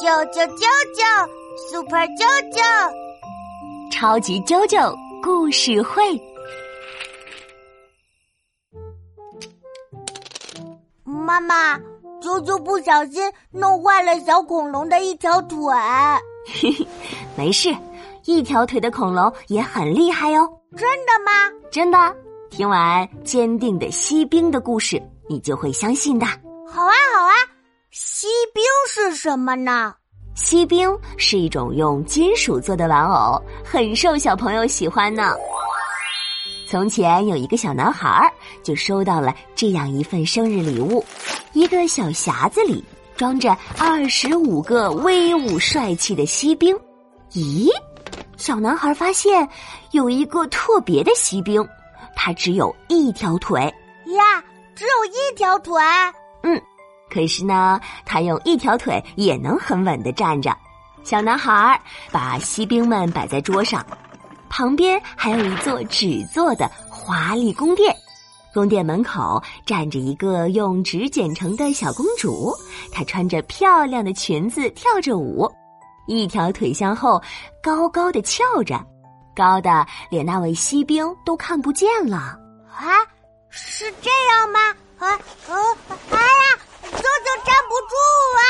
啾啾啾啾，Super 啾啾，超级啾啾故事会。妈妈，啾啾不小心弄坏了小恐龙的一条腿。嘿嘿，没事，一条腿的恐龙也很厉害哦。真的吗？真的。听完坚定的锡兵的故事，你就会相信的。好啊，好啊。锡兵是什么呢？锡兵是一种用金属做的玩偶，很受小朋友喜欢呢。从前有一个小男孩儿，就收到了这样一份生日礼物：一个小匣子里装着二十五个威武帅气的锡兵。咦，小男孩发现有一个特别的锡兵，他只有一条腿。呀，只有一条腿？可是呢，他用一条腿也能很稳的站着。小男孩把锡兵们摆在桌上，旁边还有一座纸做的华丽宫殿。宫殿门口站着一个用纸剪成的小公主，她穿着漂亮的裙子跳着舞，一条腿向后高高的翘着，高的连那位锡兵都看不见了。啊，是这样吗？啊，啊，哎呀！舅舅站不住啊！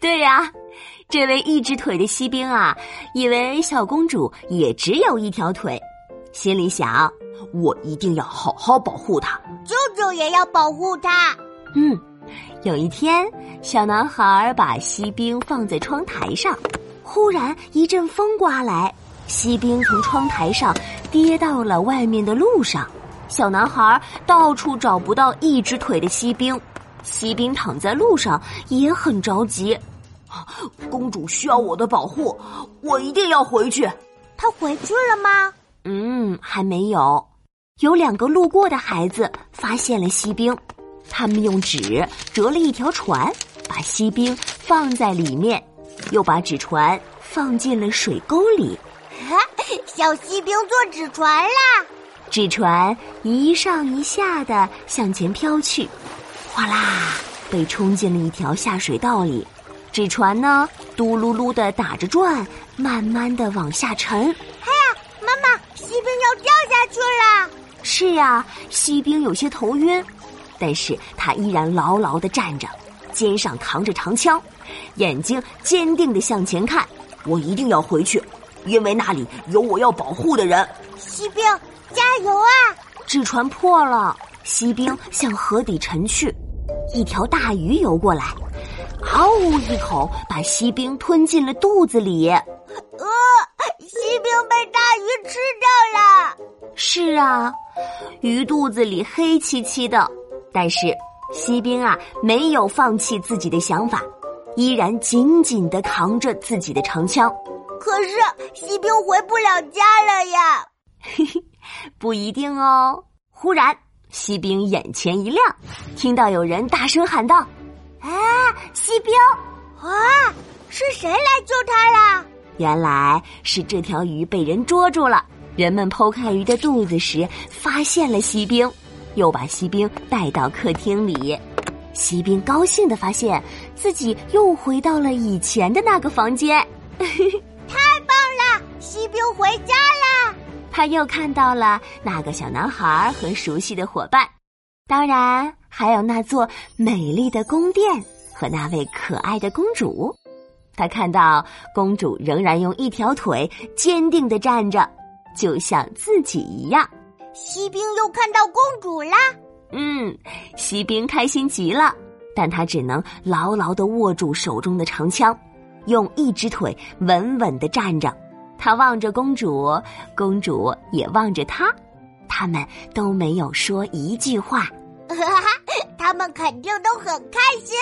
对呀，这位一只腿的锡兵啊，以为小公主也只有一条腿，心里想：我一定要好好保护她。舅舅也要保护她。嗯，有一天，小男孩把锡兵放在窗台上，忽然一阵风刮来，锡兵从窗台上跌到了外面的路上。小男孩到处找不到一只腿的锡兵。锡兵躺在路上也很着急，公主需要我的保护，我一定要回去。她回去了吗？嗯，还没有。有两个路过的孩子发现了锡兵，他们用纸折了一条船，把锡兵放在里面，又把纸船放进了水沟里。小锡兵坐纸船啦！纸船一上一下的向前飘去。哗啦，被冲进了一条下水道里，纸船呢，嘟噜噜的打着转，慢慢的往下沉。哎呀，妈妈，锡兵要掉下去了！是呀，锡兵有些头晕，但是他依然牢牢的站着，肩上扛着长枪，眼睛坚定的向前看。我一定要回去，因为那里有我要保护的人。锡兵，加油啊！纸船破了。锡兵向河底沉去，一条大鱼游过来，嗷呜一口把锡兵吞进了肚子里。呃，锡兵被大鱼吃掉了。是啊，鱼肚子里黑漆漆的，但是锡兵啊没有放弃自己的想法，依然紧紧的扛着自己的长枪。可是锡兵回不了家了呀。嘿嘿，不一定哦。忽然。锡兵眼前一亮，听到有人大声喊道：“啊，锡兵！啊，是谁来救他了？”原来是这条鱼被人捉住了。人们剖开鱼的肚子时，发现了锡兵，又把锡兵带到客厅里。锡兵高兴的发现自己又回到了以前的那个房间，太棒了！锡兵回家了。他又看到了那个小男孩和熟悉的伙伴，当然还有那座美丽的宫殿和那位可爱的公主。他看到公主仍然用一条腿坚定的站着，就像自己一样。锡兵又看到公主啦。嗯，锡兵开心极了，但他只能牢牢的握住手中的长枪，用一只腿稳稳的站着。他望着公主，公主也望着他，他们都没有说一句话。他们肯定都很开心。